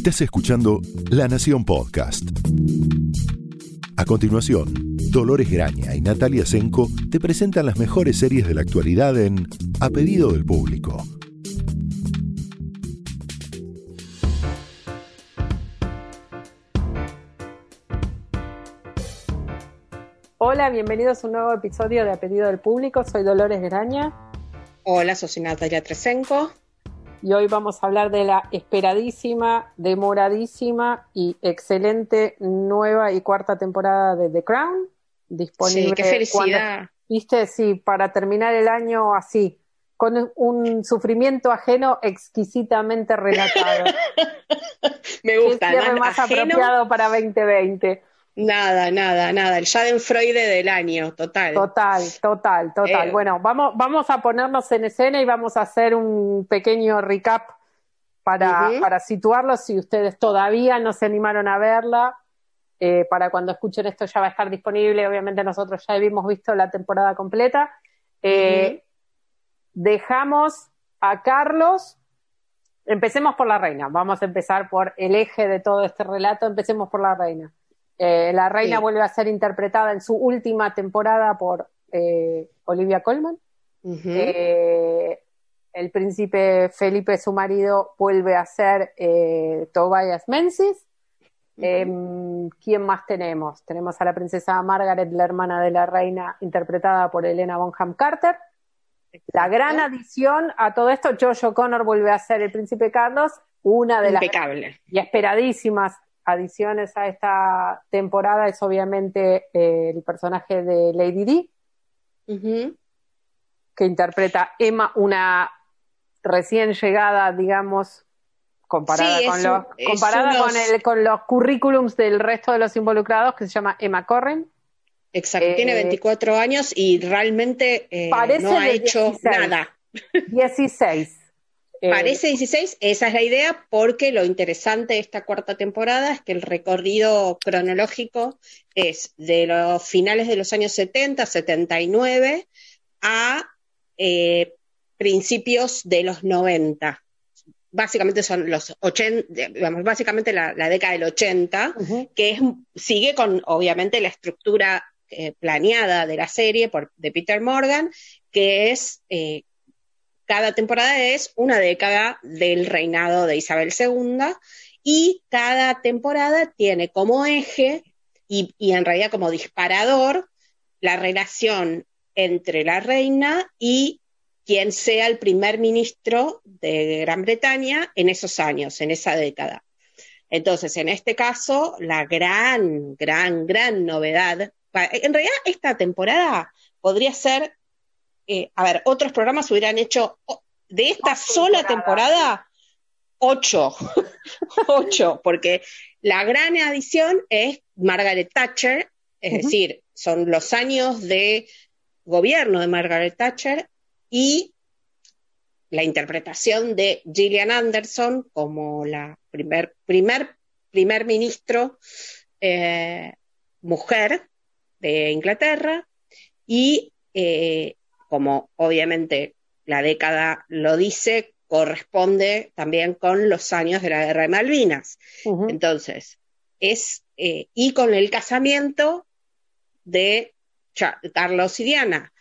Estás escuchando La Nación Podcast. A continuación, Dolores Graña y Natalia Senko te presentan las mejores series de la actualidad en A Pedido del Público. Hola, bienvenidos a un nuevo episodio de A Pedido del Público. Soy Dolores Graña. Hola, soy Natalia Tresenko y hoy vamos a hablar de la esperadísima, demoradísima y excelente nueva y cuarta temporada de The Crown. Disponible. Sí, qué felicidad. Viste, sí, para terminar el año así, con un sufrimiento ajeno exquisitamente relatado. Me gusta. El más apropiado para 2020. Nada, nada, nada. El Schadenfreude del año, total. Total, total, total. Eh, bueno, vamos, vamos a ponernos en escena y vamos a hacer un pequeño recap para, para situarlos. Si ustedes todavía no se animaron a verla, eh, para cuando escuchen esto ya va a estar disponible. Obviamente nosotros ya hemos visto la temporada completa. Eh, dejamos a Carlos. Empecemos por la reina. Vamos a empezar por el eje de todo este relato. Empecemos por la reina. Eh, la reina vuelve a ser interpretada en su última temporada por eh, Olivia Colman. Eh, el príncipe Felipe, su marido, vuelve a ser Tobias Menzies. Em, ¿Quién más tenemos? Tenemos a la princesa Margaret, la hermana de la reina, interpretada por Elena Bonham Carter. La gran adición a todo esto, Josh Connor vuelve a ser el príncipe Carlos, una de las y esperadísimas adiciones a esta temporada es obviamente eh, el personaje de Lady Di, que interpreta Emma, una recién llegada, digamos, comparada, con, los, comparada con, el, con los currículums del resto de los involucrados, que se llama Emma Corrin. Exacto, tiene 24 eh, años y realmente eh, no ha hecho nada. 16. Eh, Parece 16, esa es la idea, porque lo interesante de esta cuarta temporada es que el recorrido cronológico es de los finales de los años 70, 79 a eh, principios de los 90. Básicamente son los 80, digamos, básicamente la, década del 80, que es, sigue con obviamente la estructura eh, planeada de la serie por, de Peter Morgan, que es cada temporada es una década del reinado de Isabel II y cada temporada tiene como eje y, en realidad como disparador la relación entre la reina y quien sea el primer ministro de Gran Bretaña en esos años, en esa década. Entonces, en este caso, la gran, gran, gran novedad, en realidad esta temporada podría ser eh, a ver, otros programas hubieran hecho de esta sola temporada ocho, ocho, porque la gran adición es Margaret Thatcher, es decir, son los años de gobierno de Margaret Thatcher y la interpretación de Gillian Anderson como la primer, primer, primer ministro eh, mujer de Inglaterra y eh, como obviamente la década lo dice, corresponde también con los años de la guerra de Malvinas. Entonces, es, eh, y con el casamiento de Carlos y Diana,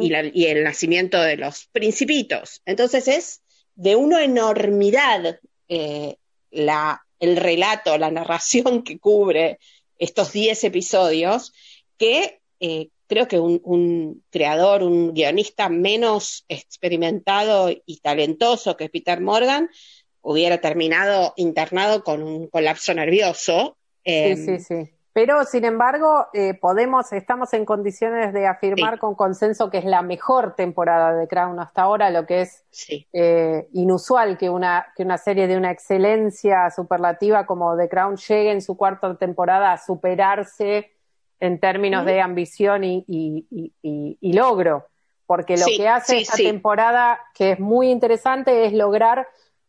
y, el nacimiento de los principitos. Entonces es de una enormidad eh, la, el relato, la narración que cubre estos 10 episodios, que eh, creo que un, creador, un guionista menos experimentado y talentoso que Peter Morgan hubiera terminado internado con un colapso nervioso. sí, em, sí, sí. Pero, sin embargo, eh, podemos, estamos en condiciones de afirmar con consenso que es la mejor temporada de Crown hasta ahora, lo que es eh, inusual que una, que una serie de una excelencia superlativa como The Crown llegue en su cuarta temporada a superarse en términos de ambición y, logro, porque lo que hace esta temporada, que es muy interesante, es lograr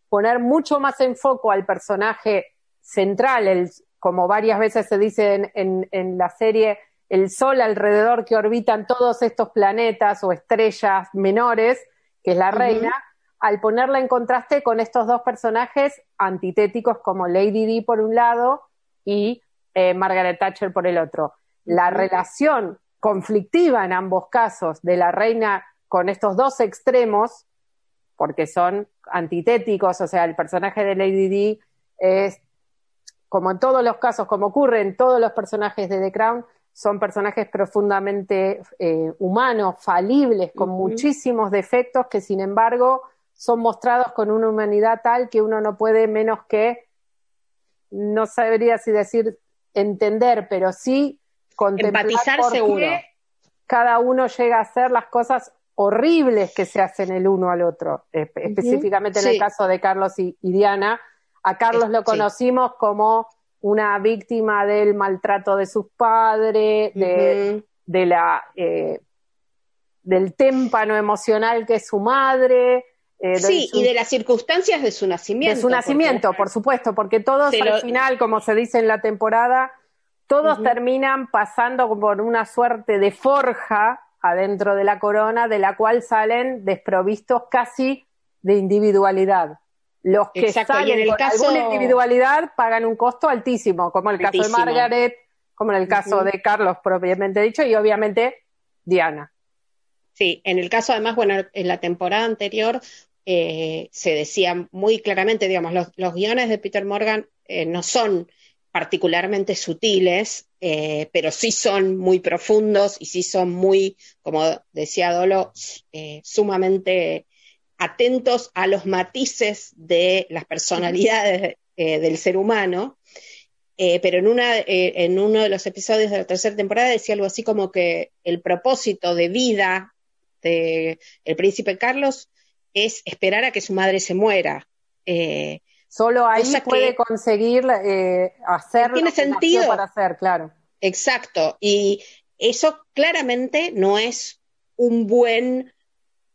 poner mucho más en foco al personaje central, el, como varias veces se dice en, la serie, el Sol alrededor que orbitan todos estos planetas o estrellas menores, que es la reina, al ponerla en contraste con estos dos personajes antitéticos como Lady Di por un lado y eh, Margaret Thatcher por el otro. La relación conflictiva en ambos casos de la reina con estos dos extremos, porque son antitéticos, o sea, el personaje de Lady Di es, como en todos los casos, como ocurre en todos los personajes de The Crown, son personajes profundamente eh, humanos, falibles, con muchísimos defectos que sin embargo son mostrados con una humanidad tal que uno no puede menos que, no sabría si decir entender, pero sí contemplar Empatizar seguro. cada uno llega a hacer las cosas horribles que se hacen el uno al otro, específicamente en el caso de Carlos y, Diana. A Carlos lo conocimos como una víctima del maltrato de sus padres, de, la, eh, del témpano emocional que es su madre, eh, sí, y de las circunstancias de su nacimiento. De su nacimiento, por supuesto, porque todos al final, como se dice en la temporada, todos terminan pasando por una suerte de forja adentro de la corona, de la cual salen desprovistos casi de individualidad. Los que salen con alguna individualidad pagan un costo altísimo, como el caso de Margaret, como en el caso de Carlos propiamente dicho, y obviamente Diana. Sí, en el caso además, bueno, en la temporada anterior eh, se decía muy claramente, digamos, los, guiones de Peter Morgan eh, no son particularmente sutiles, eh, pero sí son muy profundos y sí son muy, como decía Dolo, sumamente atentos a los matices de las personalidades del ser humano. pero en, una, en uno de los episodios de la tercera temporada decía algo así como que el propósito de vida del el príncipe Carlos es esperar a que su madre se muera. Eh, Solo ahí puede conseguir eh, hacer tiene sentido para hacer, claro. Exacto. Y eso claramente no es un buen,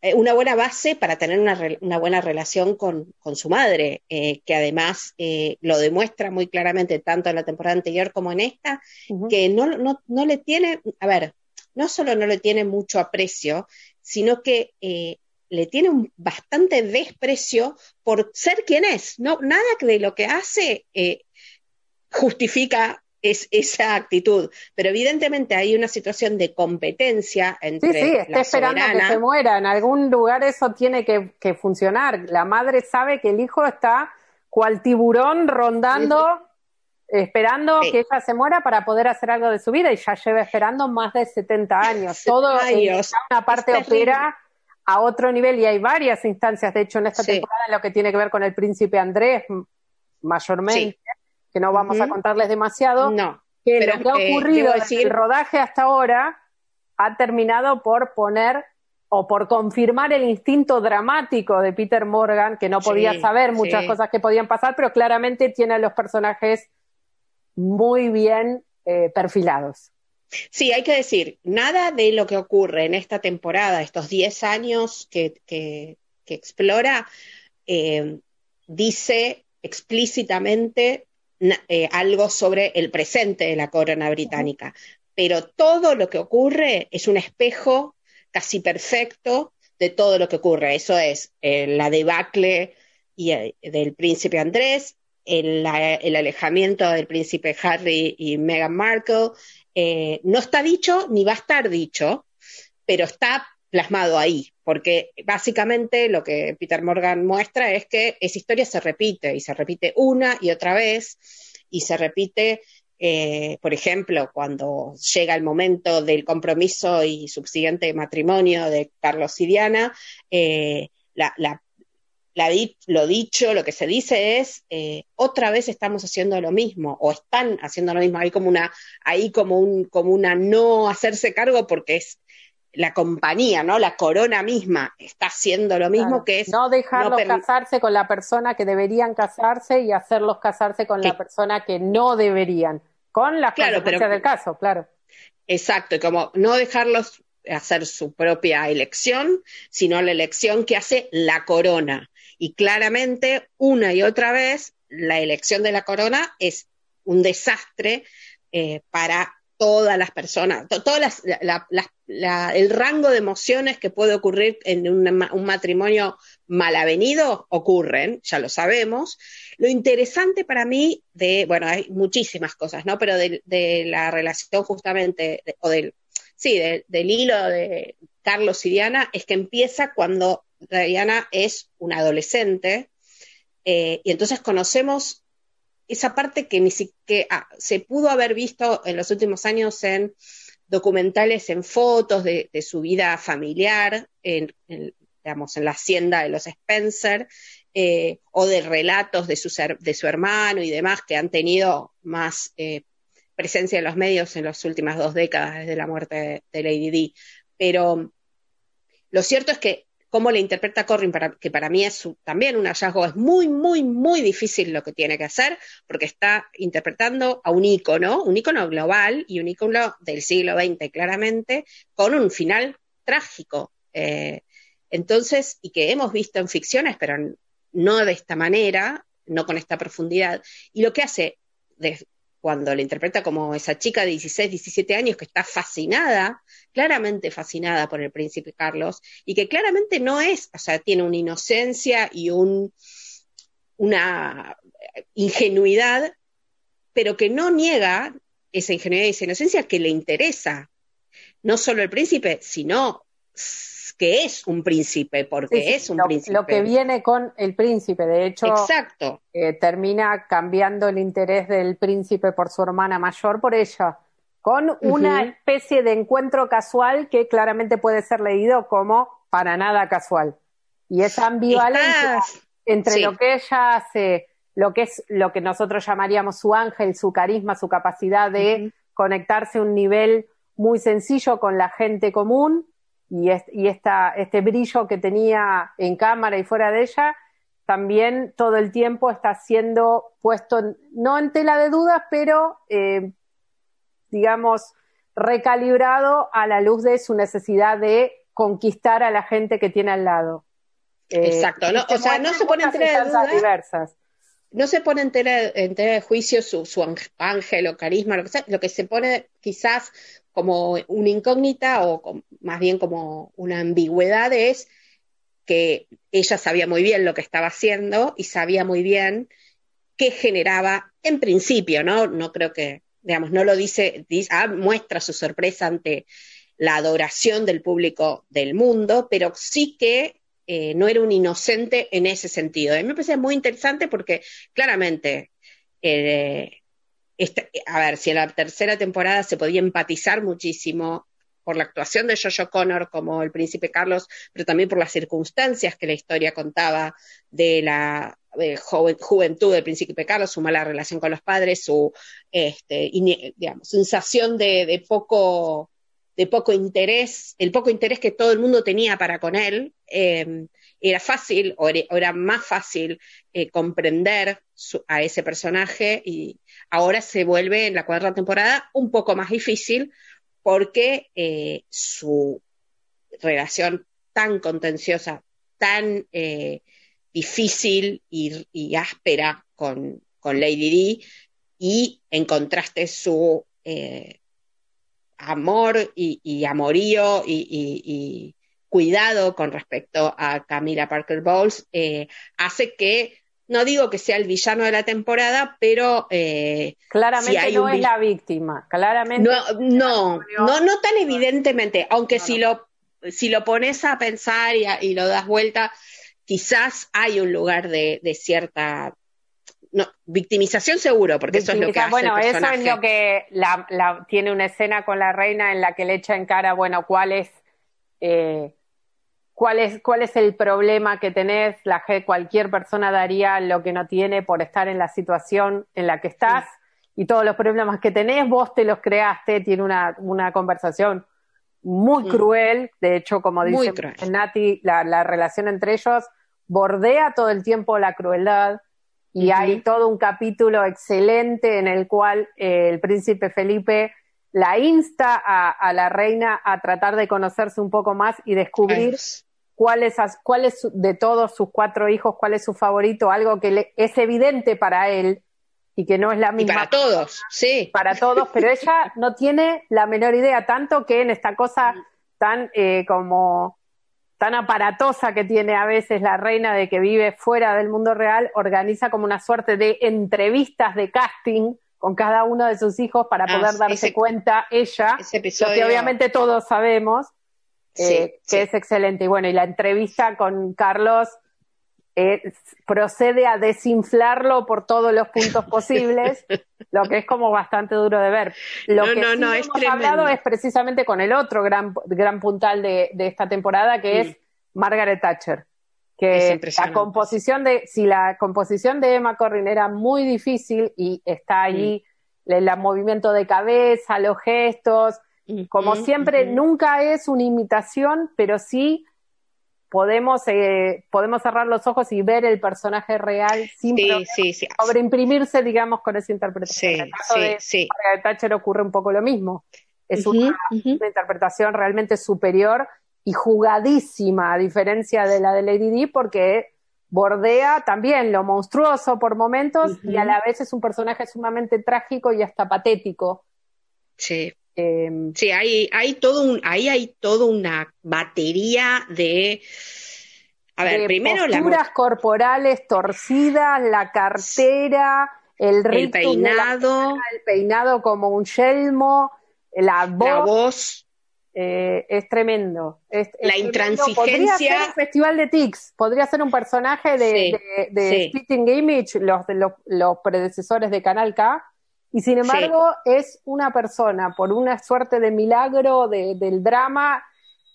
eh, una buena base para tener una, buena relación con, su madre, eh, que además lo demuestra muy claramente tanto en la temporada anterior como en esta, que no, no, no, le tiene, a ver, no solo no le tiene mucho aprecio, sino que le tiene un bastante desprecio por ser quien es. No, nada de lo que hace eh, justifica es, esa actitud. Pero evidentemente hay una situación de competencia entre. Sí, sí, está esperando que se muera. En algún lugar eso tiene que, funcionar. La madre sabe que el hijo está cual tiburón rondando. esperando que ella se muera para poder hacer algo de su vida y ya lleva esperando más de 70 años. Todo años. una parte opera a otro nivel y hay varias instancias, de hecho, en esta temporada en lo que tiene que ver con el príncipe Andrés, mayormente, que no vamos a contarles demasiado. No. Que pero, lo que ha eh, ocurrido en el rodaje hasta ahora ha terminado por poner o por confirmar el instinto dramático de Peter Morgan, que no podía saber muchas cosas que podían pasar, pero claramente tiene a los personajes muy bien eh, perfilados. Sí, hay que decir, nada de lo que ocurre en esta temporada, estos 10 años que, explora, eh, dice explícitamente eh, algo sobre el presente de la corona británica, pero todo lo que ocurre es un espejo casi perfecto de todo lo que ocurre. Eso es eh, la debacle del príncipe Andrés, el, el, alejamiento del príncipe Harry y Meghan Markle, eh, no está dicho ni va a estar dicho, pero está plasmado ahí, porque básicamente lo que Peter Morgan muestra es que esa historia se repite y se repite una y otra vez y se repite, eh, por ejemplo, cuando llega el momento del compromiso y subsiguiente matrimonio de Carlos y Diana, eh, la, la, lo dicho, lo que se dice es, eh, otra vez estamos haciendo lo mismo, o están haciendo lo mismo, hay como una, hay como un, como una no hacerse cargo porque es la compañía, ¿no? La corona misma está haciendo lo mismo que es. No dejarlos casarse con la persona que deberían casarse y hacerlos casarse con la persona que no deberían, con las claro, consecuencias del caso, claro. Exacto, y como no dejarlos hacer su propia elección, sino la elección que hace la corona. Y claramente, una y otra vez, la elección de la corona es un desastre eh, para todas las personas, todas el rango de emociones que puede ocurrir en un matrimonio mal avenido ocurren, ya lo sabemos. Lo interesante para mí de, bueno, hay muchísimas cosas, ¿no? Pero de, la relación justamente, o del, sí, del hilo de Carlos y Diana, es que empieza cuando Diana es una adolescente, eh, y entonces conocemos esa parte que ni siquiera ah, se pudo haber visto en los últimos años en documentales, en fotos de, su vida familiar, en, digamos, en la hacienda de los Spencer, eh, o de relatos de su, de su hermano y demás que han tenido más eh, presencia en los medios en las últimas dos décadas desde la muerte de Lady Di. Pero lo cierto es que cómo le interpreta Corrin, que para mí es también un hallazgo, es muy, muy, muy difícil lo que tiene que hacer, porque está interpretando a un ícono, un ícono global y un ícono del siglo XX, claramente, con un final trágico. Eh, entonces, y que hemos visto en ficciones, pero no de esta manera, no con esta profundidad. Y lo que hace cuando le interpreta como esa chica de 16, 17 años que está fascinada, claramente fascinada por el príncipe Carlos, y que claramente no es, o sea, tiene una inocencia y un, una ingenuidad, pero que no niega esa ingenuidad y esa inocencia que le interesa, no solo el príncipe, sino que es un príncipe, porque es un príncipe. Lo que viene con el príncipe, de hecho, Exacto. Eh, termina cambiando el interés del príncipe por su hermana mayor por ella, con una especie de encuentro casual que claramente puede ser leído como para nada casual. Y esa ambivalencia entre lo que ella hace, lo que es lo que nosotros llamaríamos su ángel, su carisma, su capacidad de conectarse a un nivel muy sencillo con la gente común, y, y este brillo que tenía en cámara y fuera de ella, también todo el tiempo está siendo puesto, no en tela de dudas, pero eh, digamos, recalibrado a la luz de su necesidad de conquistar a la gente que tiene al lado. Eh, Exacto, o sea, no se pone en tela de dudas. No se pone en tela, de juicio su, su, ángel o carisma, lo que sea, lo que se pone quizás como una incógnita o más bien como una ambigüedad es que ella sabía muy bien lo que estaba haciendo y sabía muy bien qué generaba en principio, ¿no? No creo que, digamos, no lo dice, ah, muestra su sorpresa ante la adoración del público del mundo, pero sí que eh, no era un inocente en ese sentido. A mí me parece muy interesante porque claramente eh, este, a ver, si en la tercera temporada se podía empatizar muchísimo por la actuación de Jojo Connor como el príncipe Carlos, pero también por las circunstancias que la historia contaba de la juventud del príncipe Carlos, su mala relación con los padres, su este, sensación de, poco de poco interés, el poco interés que todo el mundo tenía para con él, eh, era fácil o era, más fácil eh, comprender a ese personaje y ahora se vuelve en la cuarta temporada un poco más difícil porque eh, su relación tan contenciosa, tan eh, difícil y, áspera con, Lady Di y en contraste su amor y, amorío y, cuidado con respecto a Camila Parker Bowles eh, hace que no digo que sea el villano de la temporada, pero eh, claramente no es la víctima, claramente no, no, no, no tan evidentemente, aunque si lo si lo pones a pensar y, lo das vuelta, quizás hay un lugar de, cierta no, victimización seguro, porque eso es lo que hace Bueno, eso es lo que la, tiene una escena con la reina en la que le echa en cara, bueno, cuál es eh, cuál es, cuál es el problema que tenés, la, cualquier persona daría lo que no tiene por estar en la situación en la que estás. Y todos los problemas que tenés, vos te los creaste, tiene una, una conversación muy mm. cruel, de hecho, como dice Nati, la, la, relación entre ellos bordea todo el tiempo la crueldad. Y hay todo un capítulo excelente en el cual eh, el príncipe Felipe la insta a, la reina a tratar de conocerse un poco más y descubrir cuál es, cuál es de todos sus cuatro hijos, cuál es su favorito, algo que es evidente para él, y que no es la misma. para todos, sí. Para todos, pero ella no tiene la menor idea, tanto que en esta cosa tan eh, como tan aparatosa que tiene a veces la reina de que vive fuera del mundo real, organiza como una suerte de entrevistas de casting con cada uno de sus hijos para ah, poder darse cuenta ella, lo que obviamente todos sabemos, eh, que es excelente. Y bueno, y la entrevista con Carlos eh, procede a desinflarlo por todos los puntos posibles, lo que es como bastante duro de ver. Lo que sí hemos hablado es precisamente con el otro gran, gran puntal de, esta temporada, que es Margaret Thatcher. Que la composición de, si la composición de Emma Corrin era muy difícil y está ahí mm. el, movimiento de cabeza, los gestos, mm, como mm, siempre, nunca es una imitación, pero sí podemos, eh, podemos cerrar los ojos y ver el personaje real sin sobreimprimirse, digamos, con esa interpretación. en el caso de Margaret Thatcher ocurre un poco lo mismo. Es una, interpretación realmente superior y jugadísima, a diferencia de la de Lady Di, porque bordea también lo monstruoso por momentos y a la vez es un personaje sumamente trágico y hasta patético. Sí. Em, sí, hay, hay todo un, ahí hay toda una batería de a ver, primero posturas corporales torcidas, la cartera, el, el peinado, el peinado como un yelmo, la voz. La voz eh, es tremendo. la intransigencia. Podría ser un festival de tics, podría ser un personaje de, Spitting Image, los, los, los, predecesores de Canal K, y sin embargo es una persona, por una suerte de milagro del drama,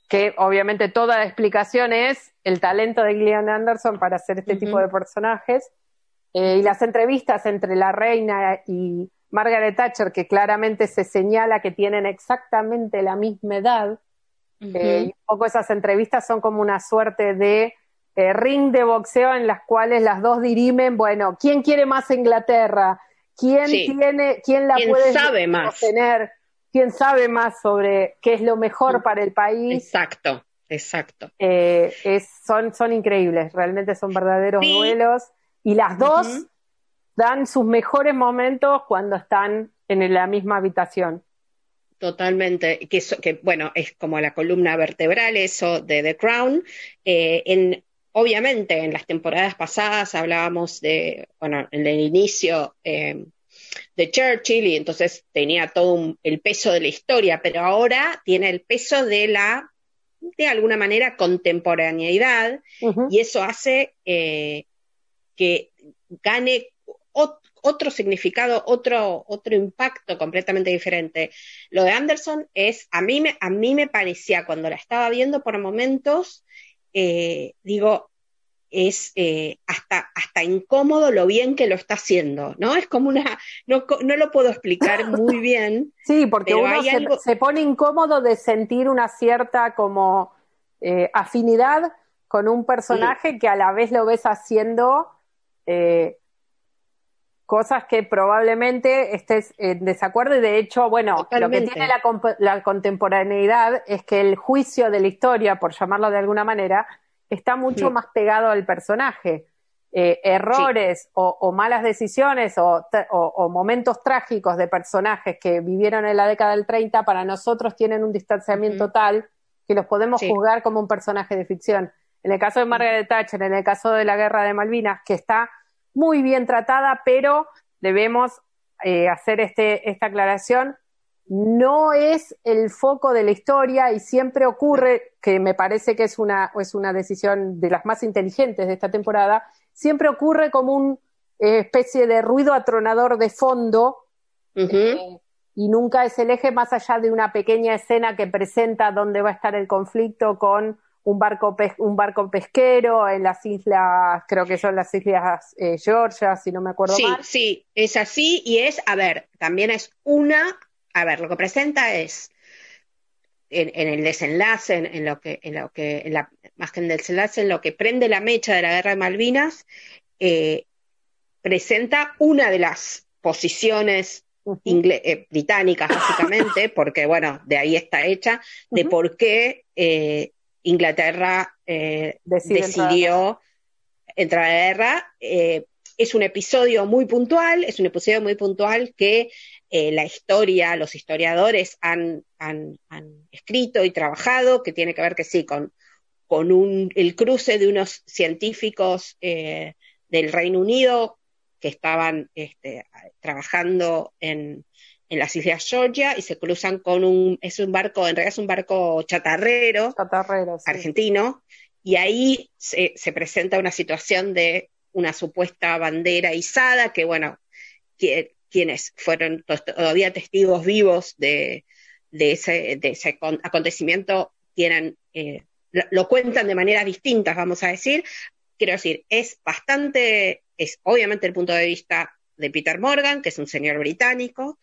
que obviamente toda la explicación es el talento de Gillian Anderson para hacer este tipo de personajes, eh, y las entrevistas entre la reina y Margaret Thatcher, que claramente se señala que tienen exactamente la misma edad, eh, y un poco esas entrevistas son como una suerte de eh, ring de boxeo en las cuales las dos dirimen, bueno, ¿quién quiere más Inglaterra? ¿Quién tiene, quién la puede sabe más? tener? ¿Quién sabe más sobre qué es lo mejor para el país? Exacto, exacto. Eh, es, son, son increíbles, realmente son verdaderos duelos. Y las dos dan sus mejores momentos cuando están en la misma habitación. Totalmente, que, que bueno, es como la columna vertebral eso de The Crown. Eh, en, obviamente, en las temporadas pasadas hablábamos de, bueno, en el inicio eh, de Churchill y entonces tenía todo el peso de la historia, pero ahora tiene el peso de la, de alguna manera, contemporaneidad y eso hace eh, que gane otro significado, otro, otro impacto completamente diferente. Lo de Anderson es, a mí me, a mí me parecía cuando la estaba viendo por momentos, eh, digo, es eh, hasta, hasta incómodo lo bien que lo está haciendo, ¿no? Es como una, no, lo puedo explicar muy bien. sí, porque uno se, pone incómodo de sentir una cierta como eh, afinidad con un personaje que a la vez lo ves haciendo cosas que probablemente estés en desacuerdo y de hecho, bueno, lo que tiene la, contemporaneidad es que el juicio de la historia, por llamarlo de alguna manera, está mucho más pegado al personaje. Eh, errores o, malas decisiones o, momentos trágicos de personajes que vivieron en la década del 30 para nosotros tienen un distanciamiento tal que los podemos juzgar como un personaje de ficción. En el caso de Margaret Thatcher, en el caso de la guerra de Malvinas, que está muy bien tratada, pero debemos eh, hacer este, esta aclaración. No es el foco de la historia y siempre ocurre, que me parece que es una, es una decisión de las más inteligentes de esta temporada, siempre ocurre como una eh, especie de ruido atronador de fondo eh, y nunca es el eje más allá de una pequeña escena que presenta dónde va a estar el conflicto con un barco, un barco pesquero en las islas, creo que son las islas eh, Georgia, si no me acuerdo sí, mal. Sí, es así y es, a ver, también es una, a ver, lo que presenta es en, el desenlace, en, lo que, en lo que, en la imagen del desenlace, en lo que prende la mecha de la guerra de Malvinas, eh, presenta una de las posiciones eh, británicas, básicamente, porque bueno, de ahí está hecha, de por qué Inglaterra eh, decidió entrar a la guerra, eh, es un episodio muy puntual, es un episodio muy puntual que eh, la historia, los historiadores han, han, escrito y trabajado, que tiene que ver que sí, con, con un, el cruce de unos científicos del Reino Unido que estaban este, trabajando en, en las Islas Georgia y se cruzan con un, es un barco, en realidad es un barco chatarrero, argentino, y ahí se, se, presenta una situación de una supuesta bandera izada, que bueno, que, quienes fueron todavía testigos vivos de, de, ese, de ese, acontecimiento tienen, eh, lo, cuentan de maneras distintas, vamos a decir. Quiero decir, es bastante, es obviamente el punto de vista de Peter Morgan, que es un señor británico,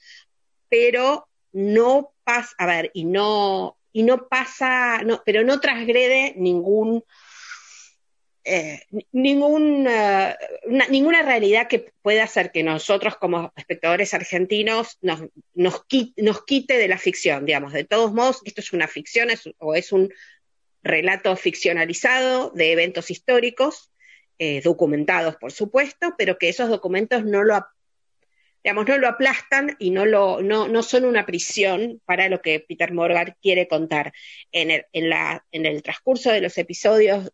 pero no pasa, a ver, y no, y no pasa, no, pero no transgrede ningún, eh, ningún, ninguna realidad que pueda hacer que nosotros como espectadores argentinos nos, nos, quite, de la ficción, digamos. De todos modos, esto es una ficción o es un relato ficcionalizado de eventos históricos, eh, documentados, por supuesto, pero que esos documentos no lo, digamos, no lo aplastan y no, lo, no, no son una prisión para lo que Peter Morgan quiere contar. En el, en, la, en el transcurso de los episodios,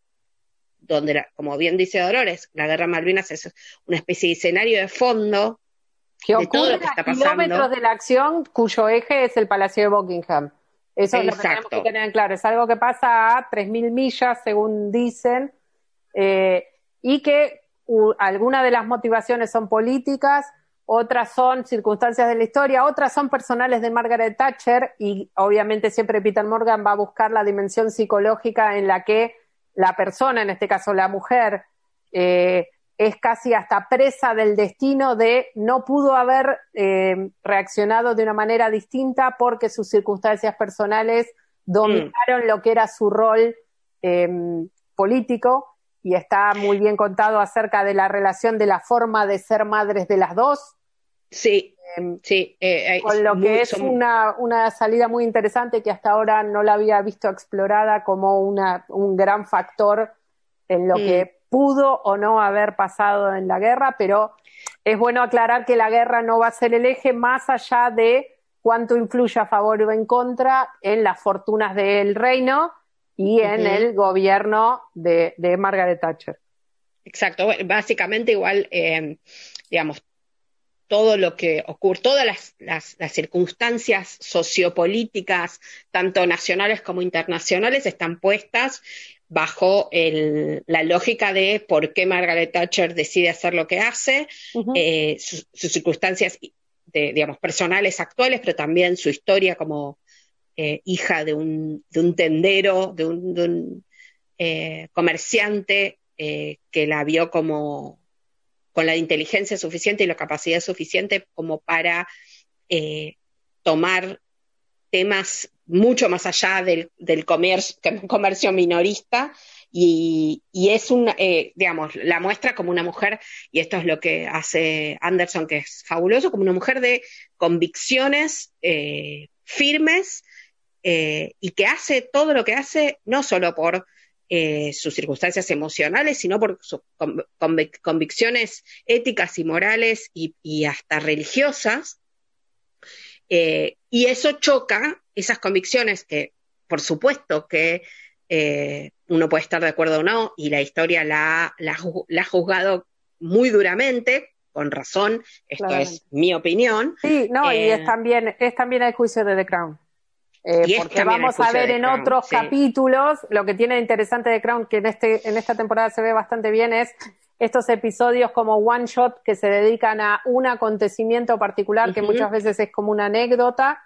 donde, como bien dice Dolores, la guerra Malvinas es una especie de escenario de fondo que ocurre a kilómetros de la acción cuyo eje es el Palacio de Buckingham. Eso es lo que tenemos que tener en claro. Es algo que pasa a 3.000 millas, según dicen, eh, y que algunas de las motivaciones son políticas, otras son circunstancias de la historia, otras son personales de Margaret Thatcher y obviamente siempre Peter Morgan va a buscar la dimensión psicológica en la que la persona, en este caso la mujer, eh, es casi hasta presa del destino de no pudo haber eh, reaccionado de una manera distinta porque sus circunstancias personales dominaron lo que era su rol em, político y está muy bien contado acerca de la relación de la forma de ser madres de las dos, Sí, em, sí. Eh, con lo que es una, una salida muy interesante que hasta ahora no la había visto explorada como una, un gran factor en lo que mm. pudo o no haber pasado en la guerra, pero es bueno aclarar que la guerra no va a ser el eje más allá de cuánto influye a favor o en contra en las fortunas del reino y en el gobierno de, de, Margaret Thatcher. Exacto, básicamente igual, eh, digamos, todo lo que ocurre, todas las, circunstancias sociopolíticas, tanto nacionales como internacionales, están puestas bajo la lógica de por qué Margaret Thatcher decide hacer lo que hace, eh, sus, circunstancias, digamos, personales actuales, pero también su historia como eh, hija de un, tendero, de un, eh, comerciante que la vio como con la inteligencia suficiente y la capacidad suficiente como para eh, tomar temas mucho más allá del, comercio, minorista. Y, es un, eh, digamos, la muestra como una mujer, y esto es lo que hace Anderson, que es fabuloso, como una mujer de convicciones eh, firmes y que hace todo lo que hace, no solo por eh, sus circunstancias emocionales, sino por sus convicciones éticas y morales y, hasta religiosas. Eh, y eso choca, esas convicciones que, por supuesto, que eh, uno puede estar de acuerdo o no, y la historia la, ha juzgado muy duramente, con razón, esto es mi opinión. Sí, no, y es también, es también el juicio de The Crown. Eh, porque vamos a ver en otros capítulos, lo que tiene interesante de Crown, que en, este, en esta temporada se ve bastante bien, es estos episodios como one shot que se dedican a un acontecimiento particular, que muchas veces es como una anécdota,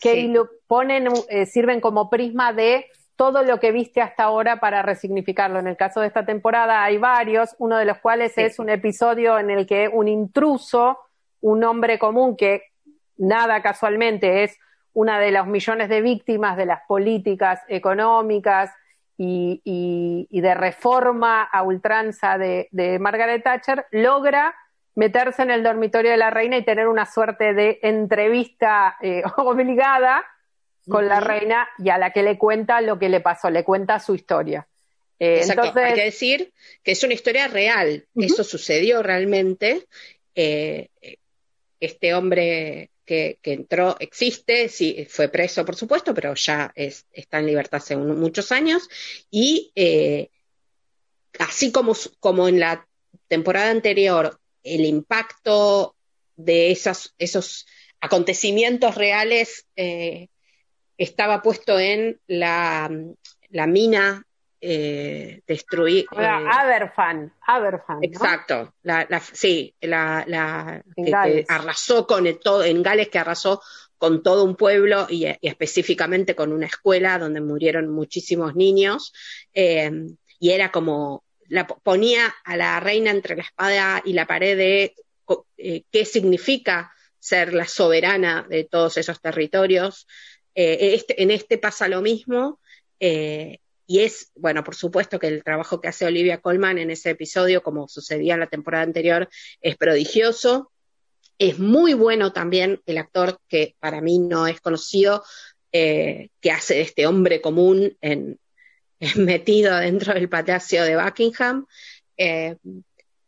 que lo ponen, eh, sirven como prisma de todo lo que viste hasta ahora para resignificarlo. En el caso de esta temporada hay varios, uno de los cuales es un episodio en el que un intruso, un hombre común que nada casualmente es una de los millones de víctimas de las políticas económicas y, de reforma a ultranza de, Margaret Thatcher, logra meterse en el dormitorio de la reina y tener una suerte de entrevista eh, obligada con la reina y a la que le cuenta lo que le pasó, le cuenta su historia. Eh, Exacto. Hay que decir que es una historia real. Eso sucedió realmente. Eh, este hombre que, entró existe, sí, fue preso, por supuesto, pero ya está en libertad hace muchos años. Y eh, así como, como en la temporada anterior, el impacto de esas, esos acontecimientos reales estaba puesto en la, la mina eh, destruir. Eh, Aberfan, Aberfan. Exacto, la, sí, la, que, arrasó con todo, en Gales que arrasó con todo un pueblo y, específicamente con una escuela donde murieron muchísimos niños. Eh, y era como, la, ponía a la reina entre la espada y la pared de eh, qué significa ser la soberana de todos esos territorios. Este, en este pasa lo mismo. Y es, bueno, por supuesto que el trabajo que hace Olivia Colman en ese episodio, como sucedía en la temporada anterior, es prodigioso. Es muy bueno también el actor que para mí no es conocido, eh, que hace de este hombre común en, metido dentro del palacio de Buckingham. Eh,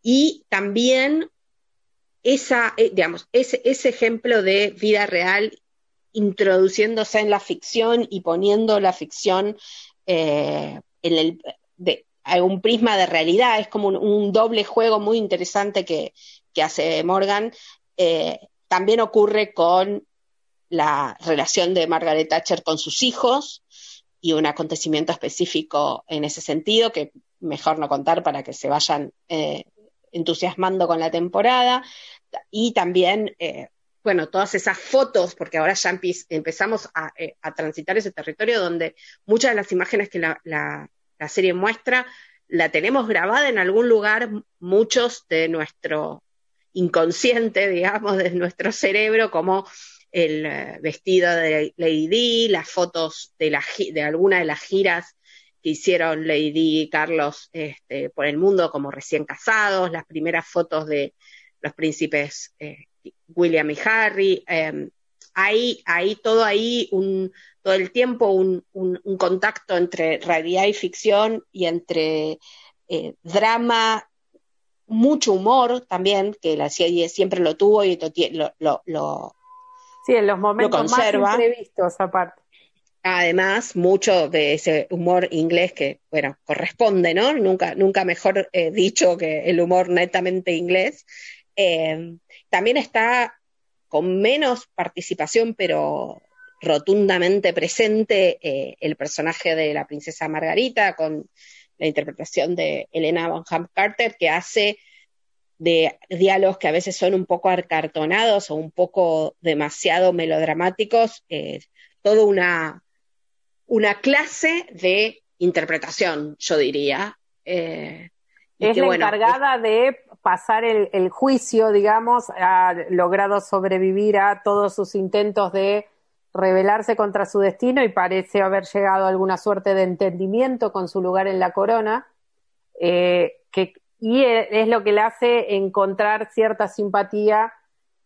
y también esa, eh, digamos, ese, ese ejemplo de vida real introduciéndose en la ficción y poniendo la ficción eh, en el, de, un prisma de realidad, es como un, doble juego muy interesante que, hace Morgan. Eh, también ocurre con la relación de Margaret Thatcher con sus hijos y un acontecimiento específico en ese sentido que mejor no contar para que se vayan eh, entusiasmando con la temporada. Y también bueno, todas esas fotos, porque ahora ya empezamos eh, a, transitar ese territorio donde muchas de las imágenes que la, serie muestra la tenemos grabada en algún lugar, muchos de nuestro inconsciente, digamos, de nuestro cerebro, como el eh, vestido de Lady Di, las fotos de, la, de alguna de las giras que hicieron Lady y Carlos este, por el mundo como recién casados, las primeras fotos de los príncipes eh, William y Harry. Eh, hay, todo ahí, un, todo el tiempo un, contacto entre realidad y ficción y entre eh, drama, mucho humor también, que la serie siempre lo tuvo y lo, lo, Sí, en los momentos más imprevistos aparte. Además, mucho de ese humor inglés que, bueno, corresponde, ¿no? Nunca, nunca mejor eh, dicho que el humor netamente inglés. Eh, también está con menos participación, pero rotundamente presente, eh, el personaje de la princesa Margarita, con la interpretación de Elena Bonham Carter, que hace de diálogos que a veces son un poco arcartonados o un poco demasiado melodramáticos, eh, toda una, una clase de interpretación, yo diría. es la encargada de pasar el, juicio, digamos, ha logrado sobrevivir a todos sus intentos de rebelarse contra su destino y parece haber llegado a alguna suerte de entendimiento con su lugar en la corona, eh, que, y es lo que le hace encontrar cierta simpatía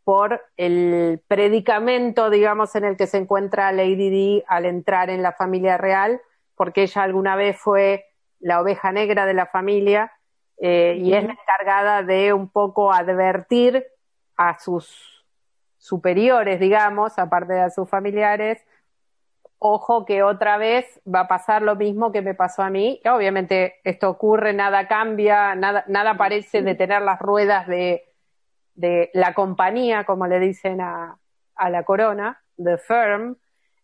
por el predicamento, digamos, en el que se encuentra Lady Di al entrar en la familia real, porque ella alguna vez fue la oveja negra de la familia eh, y es la encargada de un poco advertir a sus superiores, digamos, aparte de a sus familiares, ojo que otra vez va a pasar lo mismo que me pasó a mí. obviamente esto ocurre, nada cambia, nada, nada parece detener las ruedas de, de la compañía, como le dicen a, a la corona, the firm,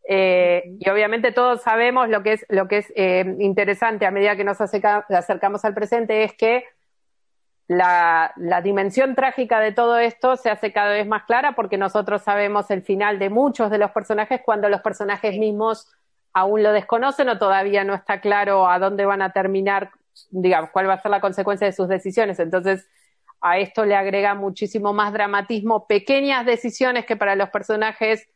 eh, y obviamente todos sabemos lo que es, lo que es eh, interesante a medida que nos acercamos al presente es que la, dimensión trágica de todo esto se hace cada vez más clara porque nosotros sabemos el final de muchos de los personajes cuando los personajes mismos aún lo desconocen o todavía no está claro a dónde van a terminar, digamos, cuál va a ser la consecuencia de sus decisiones. Entonces, a esto le agrega muchísimo más dramatismo, pequeñas decisiones que para los personajes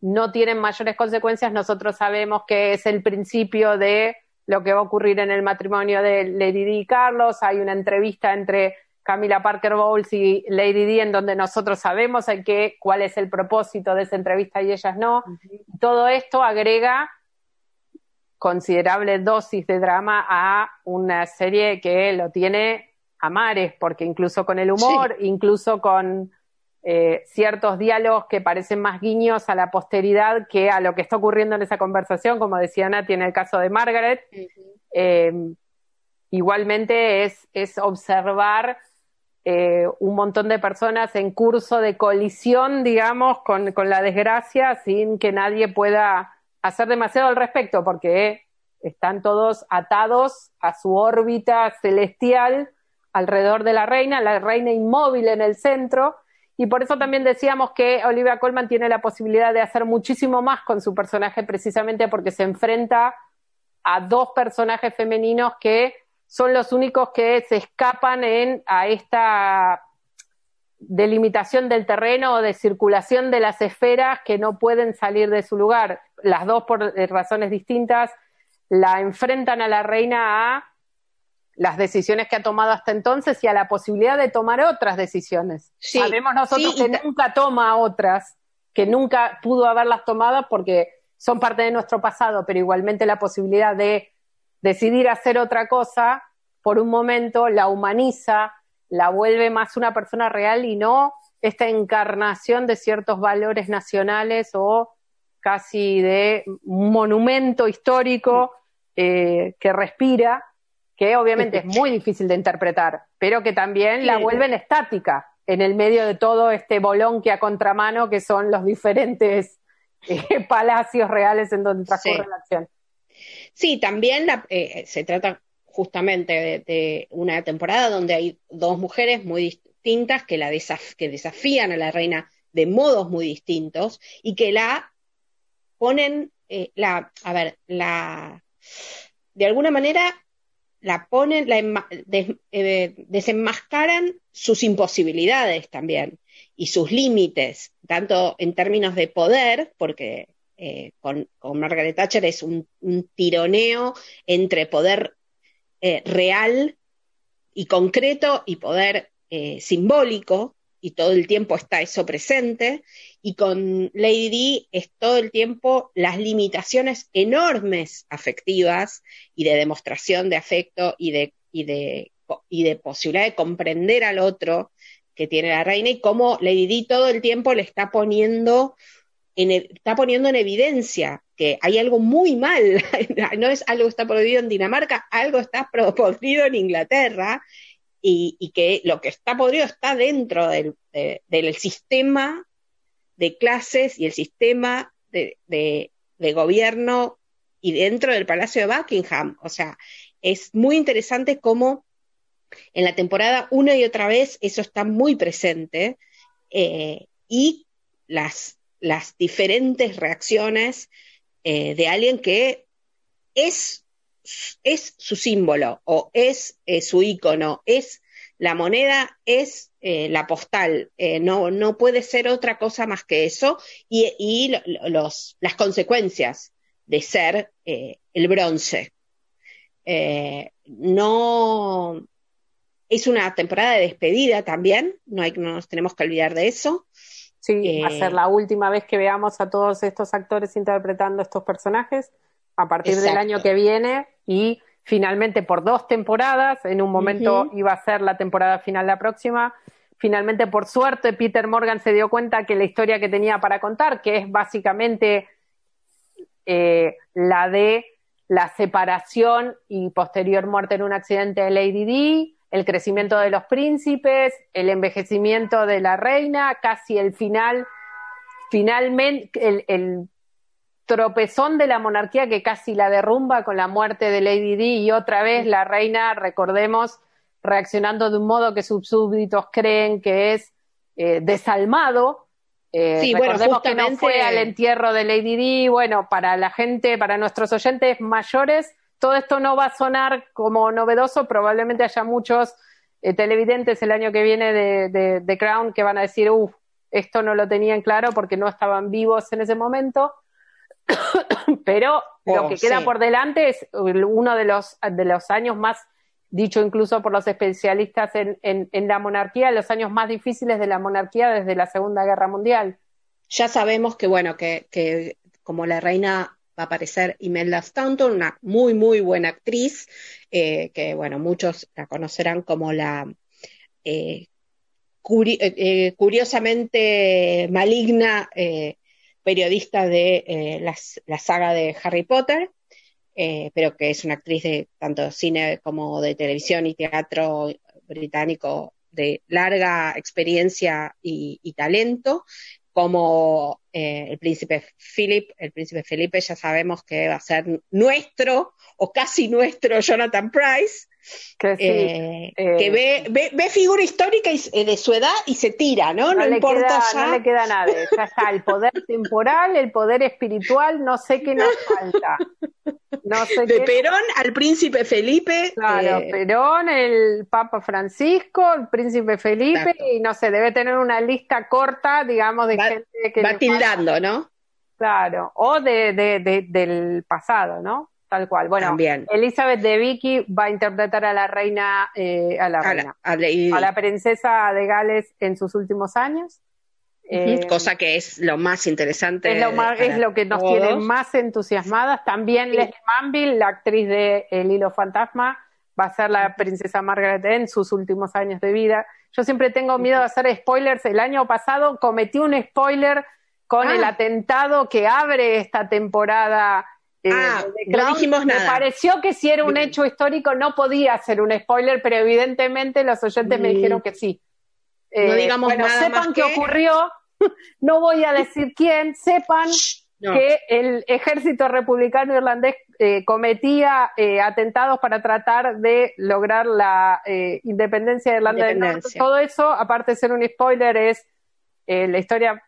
no tienen mayores consecuencias, nosotros sabemos que es el principio de lo que va a ocurrir en el matrimonio de Lady Di y Carlos. Hay una entrevista entre Camila Parker Bowles y Lady Di en donde nosotros sabemos cuál es el propósito de esa entrevista y ellas no. Todo esto agrega considerable dosis de drama a una serie que lo tiene a mares, porque incluso con el humor, incluso con eh, ciertos diálogos que parecen más guiños a la posteridad que a lo que está ocurriendo en esa conversación, como decía Nati en el caso de Margaret. Eh, igualmente es, es observar eh, un montón de personas en curso de colisión, digamos, con, con, la desgracia sin que nadie pueda hacer demasiado al respecto, porque están todos atados a su órbita celestial alrededor de la reina, la reina inmóvil en el centro, y por eso también decíamos que Olivia Colman tiene la posibilidad de hacer muchísimo más con su personaje precisamente porque se enfrenta a dos personajes femeninos que son los únicos que se escapan en, a esta delimitación del terreno o de circulación de las esferas que no pueden salir de su lugar. Las dos por razones distintas la enfrentan a la reina a las decisiones que ha tomado hasta entonces y a la posibilidad de tomar otras decisiones. Sabemos nosotros que nunca toma otras, que nunca pudo haberlas tomado porque son parte de nuestro pasado, pero igualmente la posibilidad de decidir hacer otra cosa, por un momento la humaniza, la vuelve más una persona real y no esta encarnación de ciertos valores nacionales o casi de un monumento histórico eh, que respira que obviamente es muy difícil de interpretar, pero que también la vuelven estática en el medio de todo este bolón que a contramano que son los diferentes eh, palacios reales en donde transcurre la acción. Sí, también eh, se trata justamente de, una temporada donde hay dos mujeres muy distintas que, la que desafían a la reina de modos muy distintos y que la ponen, eh, la, a ver, la, de alguna manera la ponen, la eh, desenmascaran sus imposibilidades también y sus límites, tanto en términos de poder, porque eh, con, Margaret Thatcher es un, tironeo entre poder eh, real y concreto y poder simbólico, y todo el tiempo está eso presente, y con Lady D es todo el tiempo las limitaciones enormes afectivas y de demostración de afecto y de, y de, y de posibilidad de comprender al otro que tiene la reina y cómo Lady D todo el tiempo le está poniendo en, está poniendo en evidencia que hay algo muy mal, no es algo que está prohibido en Dinamarca, algo está prohibido en Inglaterra, y, que lo que está podrido está dentro del, sistema de clases y el sistema de, gobierno y dentro del Palacio de Buckingham. O sea, es muy interesante cómo en la temporada una y otra vez eso está muy presente eh, y las, las diferentes reacciones eh, de alguien que es es su símbolo o es eh, su icono, es la moneda, es eh, la postal, eh, no, no puede ser otra cosa más que eso y, los, las consecuencias de ser el bronce. no es una temporada de despedida también, no, hay, no nos tenemos que olvidar de eso. Sí, va a ser la última vez que veamos a todos estos actores interpretando estos personajes a partir del año que viene y finalmente por dos temporadas, en un momento iba a ser la temporada final la próxima, finalmente por suerte Peter Morgan se dio cuenta que la historia que tenía para contar, que es básicamente eh, la de la separación y posterior muerte en un accidente de Lady D, el crecimiento de los príncipes, el envejecimiento de la reina, casi el final, finalmente el tropezón de la monarquía que casi la derrumba con la muerte de Lady Di y otra vez la reina, recordemos, reaccionando de un modo que sus súbditos creen que es eh, desalmado. Eh, sí, recordemos que no fue al entierro de Lady Di. Bueno, para la gente, para nuestros oyentes mayores, todo esto no va a sonar como novedoso. Probablemente haya muchos eh, televidentes el año que viene de, de Crown que van a decir, uff, esto no lo tenían claro porque no estaban vivos en ese momento pero lo oh, que queda por delante es uno de los, de los años más, dicho incluso por los especialistas en, en, la monarquía, los años más difíciles de la monarquía desde la Segunda Guerra Mundial. Ya sabemos que, bueno, que, que como la reina va a aparecer Imelda Staunton, una muy, muy buena actriz, eh, que bueno, muchos la conocerán como la eh, eh, curiosamente maligna periodista de la saga de Harry Potter. pero que es una actriz de tanto cine como de televisión y teatro británico de larga experiencia y talento, como eh, el príncipe Philip, el príncipe Felipe ya sabemos que va a ser nuestro o casi nuestro Jonathan Price, que, eh, eh, ve, ve, figura histórica de su edad y se tira, ¿no? No, le importa queda, ya. No le queda nada, ya está el poder temporal, el poder espiritual, no sé qué nos falta. No sé de Perón al príncipe Felipe. Claro, eh, Perón, el Papa Francisco, el príncipe Felipe, y no sé, debe tener una lista corta, digamos, de gente que. Va tildando, ¿no? Claro, o de, de, del pasado, ¿no? Tal cual. Bueno, Elizabeth de Vicky va a interpretar a la reina, eh, a la reina, a la princesa de Gales en sus últimos años. Eh, cosa que es lo más interesante. Es lo, más, es lo que nos tiene más entusiasmadas. También Leslie Manville, la actriz de El Hilo Fantasma, va a ser la princesa Margaret en sus últimos años de vida. Yo siempre tengo miedo de hacer spoilers. El año pasado cometí un spoiler con el ah. atentado que abre esta temporada. Eh, ah, no dijimos nada. Me pareció que si era un hecho histórico no podía ser un spoiler, pero evidentemente los oyentes me mm. dijeron que sí. no digamos eh, bueno, nada sepan que ocurrió, no voy a decir quién, sepan que el ejército republicano irlandés eh, cometía eh, atentados para tratar de lograr la eh, independencia de Irlanda del Norte. Todo eso, aparte de ser un spoiler, es la historia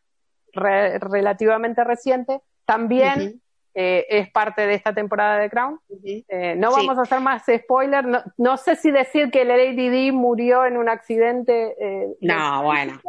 relativamente reciente. También es parte de esta temporada de Crown. no vamos a hacer más spoiler. No, sé si decir que Lady Di murió en un accidente. no, bueno.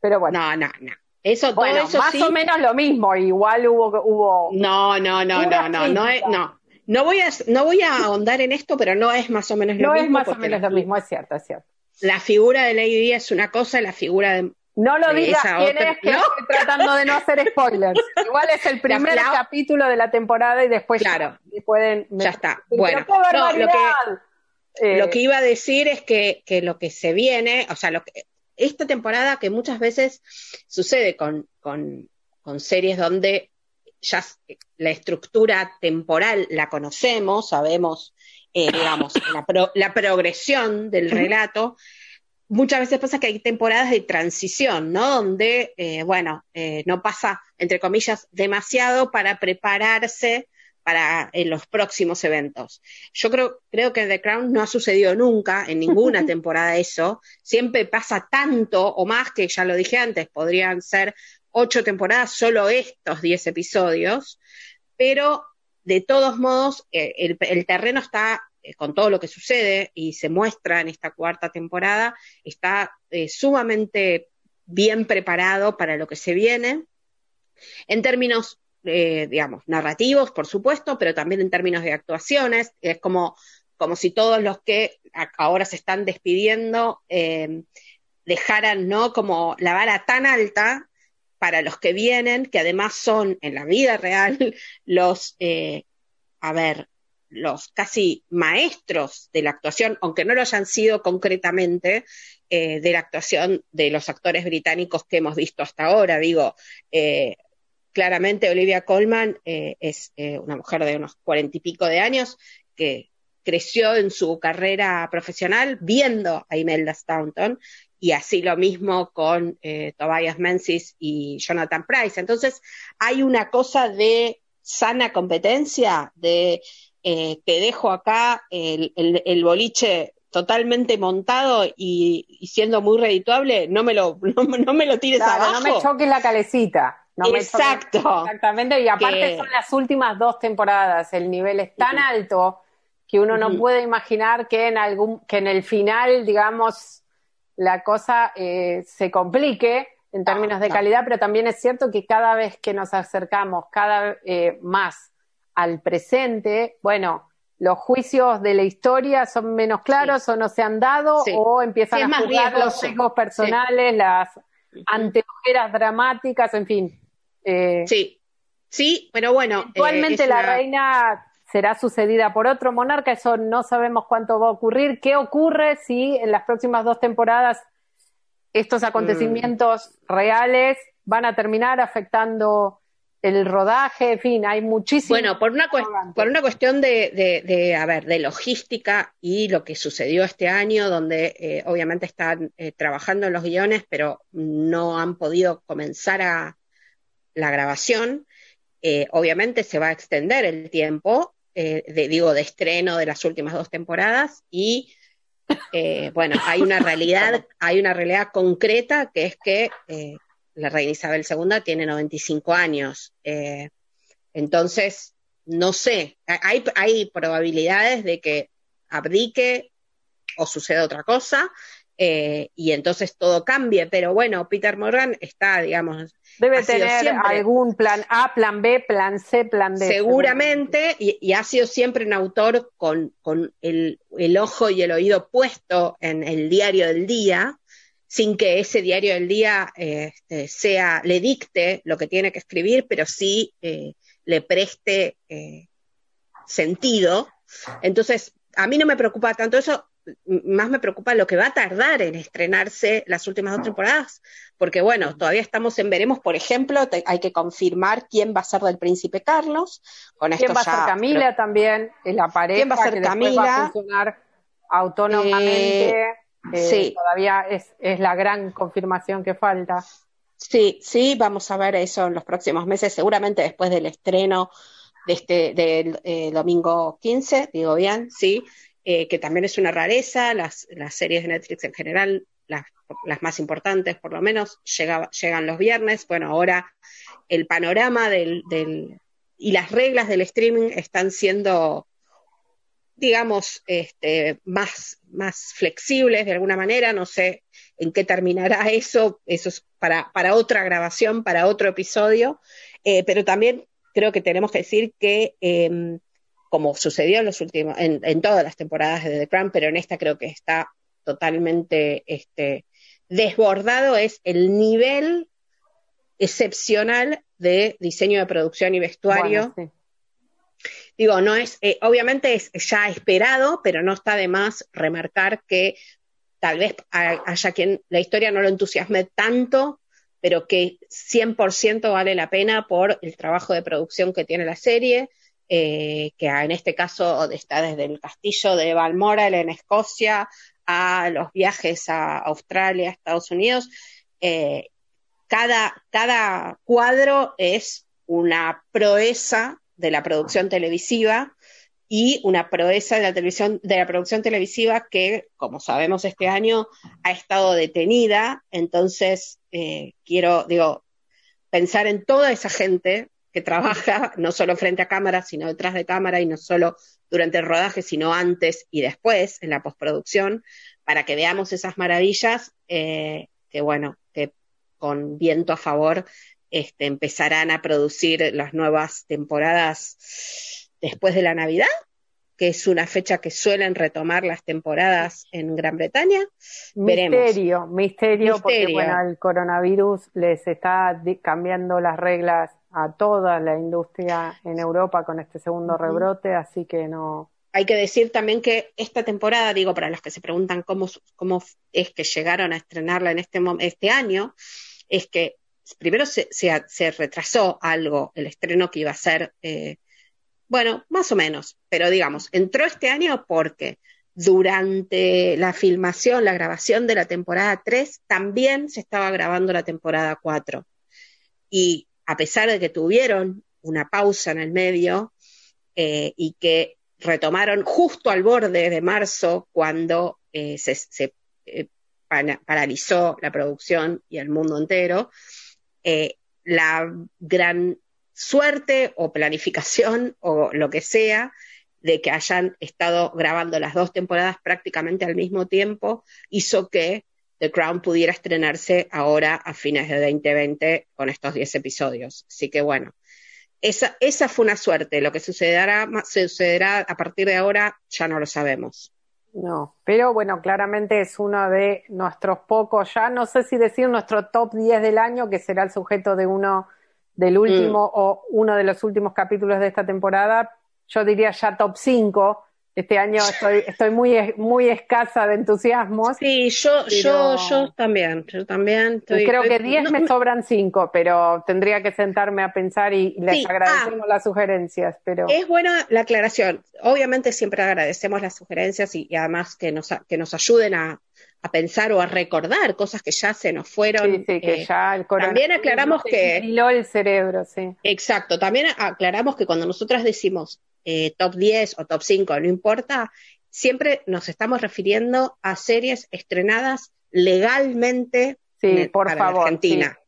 Pero bueno. No, no, no. Eso, bueno, más o menos lo mismo, igual hubo, hubo No, no, no, no, no, no, no. No voy a, no voy a ahondar en esto, pero no es más o menos lo mismo. No es más o menos lo mismo, es cierto, es cierto. La figura de Lady Di es una cosa, la figura de no lo digas quién es, que estoy tratando de no hacer spoilers. Igual es el primer capítulo de la temporada y después claro, ya, pueden... Ya está. Bueno, no, lo, que, lo que iba a decir es que, que lo que se viene, o sea, lo que, esta temporada que muchas veces sucede con, series donde ya la estructura temporal la conocemos, sabemos, eh, digamos, la, progresión del relato. Muchas veces pasa que hay temporadas de transición, ¿no? Donde, eh, bueno, eh, no pasa, entre comillas, demasiado para prepararse para los próximos eventos. Yo creo, creo que en The Crown no ha sucedido nunca, en ninguna temporada eso. Siempre pasa tanto o más que ya lo dije antes, podrían ser ocho temporadas, solo estos diez episodios, pero de todos modos eh, el, terreno está eh, con todo lo que sucede y se muestra en esta cuarta temporada, está eh, sumamente bien preparado para lo que se viene. En términos eh, digamos, narrativos, por supuesto, pero también en términos de actuaciones. Es como, como si todos los que ahora se están despidiendo dejaran, ¿no? Como la vara tan alta para los que vienen, que además son en la vida real los, a ver, los casi maestros de la actuación, aunque no lo hayan sido concretamente, de la actuación de los actores británicos que hemos visto hasta ahora. Digo, claramente Olivia Colman eh, es eh, una mujer de unos cuarenta y pico de años que creció en su carrera profesional viendo a Imelda Staunton y así lo mismo con eh, Tobias Menzies y Jonathan Price. Entonces hay una cosa de sana competencia, de que dejo acá el, boliche totalmente montado y, siendo muy redituable, no me lo, no, me lo tires abajo. No me choques la calecita. Exacto. exactamente, y aparte son las últimas dos temporadas, el nivel es tan alto que uno no puede imaginar que en algún, que en el final, digamos, la cosa eh, se complique en términos de calidad, pero también es cierto que cada vez que nos acercamos cada eh, más al presente, bueno, los juicios de la historia son menos claros o no se han dado o empiezan a jugar los sesgos personales, las anteojeras dramáticas, en fin. Eh, sí, Sí, pero bueno. Actualmente la reina será sucedida por otro monarca, eso no sabemos cuánto va a ocurrir. ¿Qué ocurre si en las próximas dos temporadas estos mm. acontecimientos reales van a terminar afectando el rodaje, en fin, hay muchísimo. Bueno, por una, por una cuestión de, de, a ver, de logística y lo que sucedió este año, donde eh, obviamente están eh, trabajando en los guiones, pero no han podido comenzar a la grabación. Eh, obviamente se va a extender el tiempo, de, digo, de estreno de las últimas dos temporadas y bueno, hay una realidad, hay una realidad concreta que es que la reina Isabel II tiene 95 años. Eh, entonces, no sé, hay, hay probabilidades de que abdique o suceda otra cosa eh, y entonces todo cambie, pero bueno, Peter Morgan está, digamos... Debe tener algún plan A, plan B, plan C, plan D. Seguramente, y, ha sido siempre un autor con, con el, el, ojo y el oído puesto en el diario del día, sin que ese diario del día este, sea, le dicte lo que tiene que escribir, pero sí eh, le preste eh, sentido. Entonces, a mí no me preocupa tanto eso, más me preocupa lo que va a tardar en estrenarse las últimas dos temporadas, porque bueno, todavía estamos en veremos, por ejemplo, hay que confirmar quién va a ser del príncipe Carlos. Con ¿Quién va a ser Camila también? La pareja ¿Quién va a ser Camila? Va a funcionar autónomamente. Eh, sí. Todavía es, es la gran confirmación que falta. Sí, sí, vamos a ver eso en los próximos meses, seguramente después del estreno de este del eh, domingo 15, digo bien, sí, eh, que también es una rareza, las, las series de Netflix en general, las, las más importantes por lo menos, llegan los viernes, bueno, ahora el panorama del, del, y las reglas del streaming están siendo digamos, este, más, más flexibles de alguna manera, no sé en qué terminará eso, eso es para, para otra grabación, para otro episodio, eh, pero también creo que tenemos que decir que, em, como sucedió en, los últimos, en, todas las temporadas de The Crown, pero en esta creo que está totalmente este, desbordado, es el nivel excepcional de diseño de producción y vestuario digo, no es, eh, obviamente es ya esperado, pero no está de más remarcar que tal vez haya quien la historia no lo entusiasme tanto, pero que 100% vale la pena por el trabajo de producción que tiene la serie, eh, que en este caso está desde el castillo de Balmoral en Escocia a los viajes a Australia, Estados Unidos. Eh, cada, cada cuadro es una proeza de la producción televisiva y una proeza de la televisión, de la producción televisiva que, como sabemos este año, ha estado detenida. Entonces, eh, quiero, digo, pensar en toda esa gente que trabaja, no solo frente a cámara, sino detrás de cámara, y no solo durante el rodaje, sino antes y después, en la postproducción, para que veamos esas maravillas, eh, que bueno, que con viento a favor este, empezarán a producir las nuevas temporadas después de la Navidad, que es una fecha que suelen retomar las temporadas en Gran Bretaña. Misterio, misterio, porque bueno, el coronavirus les está cambiando las reglas a toda la industria en Europa con este segundo rebrote, así que no. Hay que decir también que esta temporada, digo, para los que se preguntan cómo, cómo es que llegaron a estrenarla en este, este año, es que primero se, retrasó algo, el estreno que iba a ser, eh, bueno, más o menos, pero digamos, entró este año porque durante la filmación, la grabación de la temporada 3, también se estaba grabando la temporada 4. Y a pesar de que tuvieron una pausa en el medio eh, y que retomaron justo al borde de marzo cuando eh, se, se paralizó la producción y el mundo entero, eh, la gran suerte o planificación o lo que sea de que hayan estado grabando las dos temporadas prácticamente al mismo tiempo hizo que The Crown pudiera estrenarse ahora a fines de 2020 con estos 10 episodios. Así que bueno, esa, esa fue una suerte. Lo que sucederá, sucederá a partir de ahora ya no lo sabemos. No, pero bueno, claramente es uno de nuestros pocos, ya no sé si decir nuestro top 10 del año, que será el sujeto de uno del último mm. o uno de los últimos capítulos de esta temporada, yo diría ya top 5. Este año estoy, estoy muy, muy escasa de entusiasmo. Sí, yo, yo, yo también, yo también. creo que 10 me sobran 5, pero tendría que sentarme a pensar y les agradecemos ah. las sugerencias. Pero... Es buena la aclaración. Obviamente siempre agradecemos las sugerencias y, y además que nos, que nos ayuden a, a pensar o a recordar cosas que ya se nos fueron. Sí, sí, que eh, ya el También aclaramos que... el cerebro, sí. Exacto, también aclaramos que cuando nosotras decimos eh, top 10 o top 5, no importa, siempre nos estamos refiriendo a series estrenadas legalmente sí, por favor, Argentina.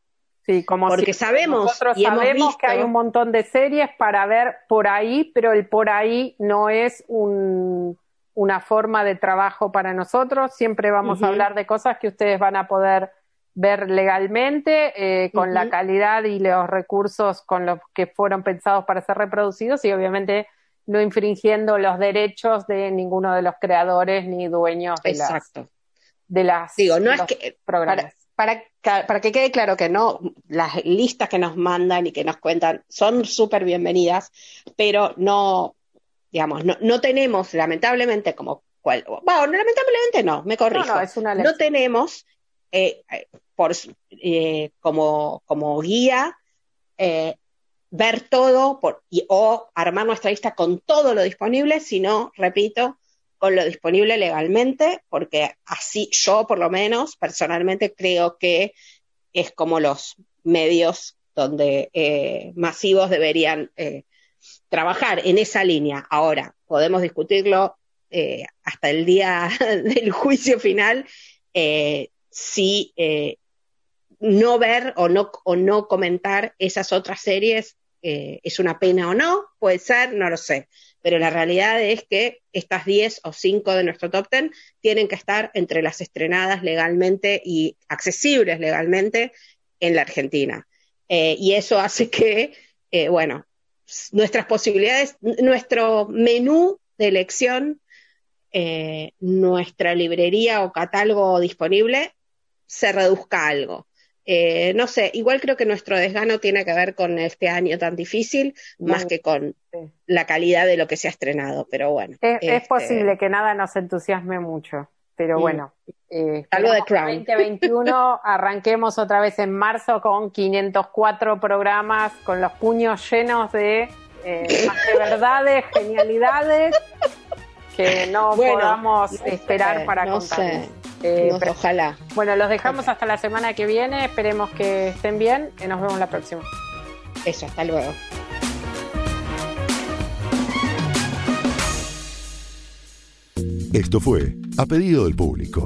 Sí. como porque sabemos nosotros sabemos que hay un montón de series para ver por ahí, pero el por ahí no es un una forma de trabajo para nosotros. Siempre vamos a hablar de cosas que ustedes van a poder ver legalmente, eh, con la calidad y los recursos con los que fueron pensados para ser reproducidos y obviamente no infringiendo los derechos de ninguno de los creadores ni dueños de Exacto. las de las digo no es que programas. Para, para, que quede claro que no las listas que nos mandan y que nos cuentan son súper bienvenidas pero no digamos, no, no tenemos, lamentablemente, como cual, bueno, lamentablemente no, me corrijo, no, tenemos eh, por, eh, como, como guía eh, ver todo por, y, o armar nuestra lista con todo lo disponible, sino, repito, con lo disponible legalmente, porque así yo por lo menos personalmente creo que es como los medios donde masivos deberían trabajar en esa línea. Ahora, podemos discutirlo eh, hasta el día del juicio final, eh, si eh, no ver o no, o no comentar esas otras series es una pena o no, puede ser, no lo sé. Pero la realidad es que estas 10 o 5 de nuestro top 10 tienen que estar entre las estrenadas legalmente y accesibles legalmente en la Argentina. y eso hace que, bueno, nuestras posibilidades, nuestro menú de elección, eh, nuestra librería o catálogo disponible se reduzca algo. Eh, no sé, igual creo que nuestro desgano tiene que ver con este año tan difícil, más que con la calidad de lo que se ha estrenado, pero bueno. Es, este posible que nada nos entusiasme mucho, pero mm. bueno. Eh, Algo de Crown. 2021 arranquemos otra vez en marzo con 504 programas, con los puños llenos de, eh, de verdades, genialidades que no podamos esperar para contar. Eh, ojalá. Bueno, los dejamos hasta la semana que viene. Esperemos que estén bien y nos vemos la próxima. Eso, hasta luego. Esto fue A Pedido del Público,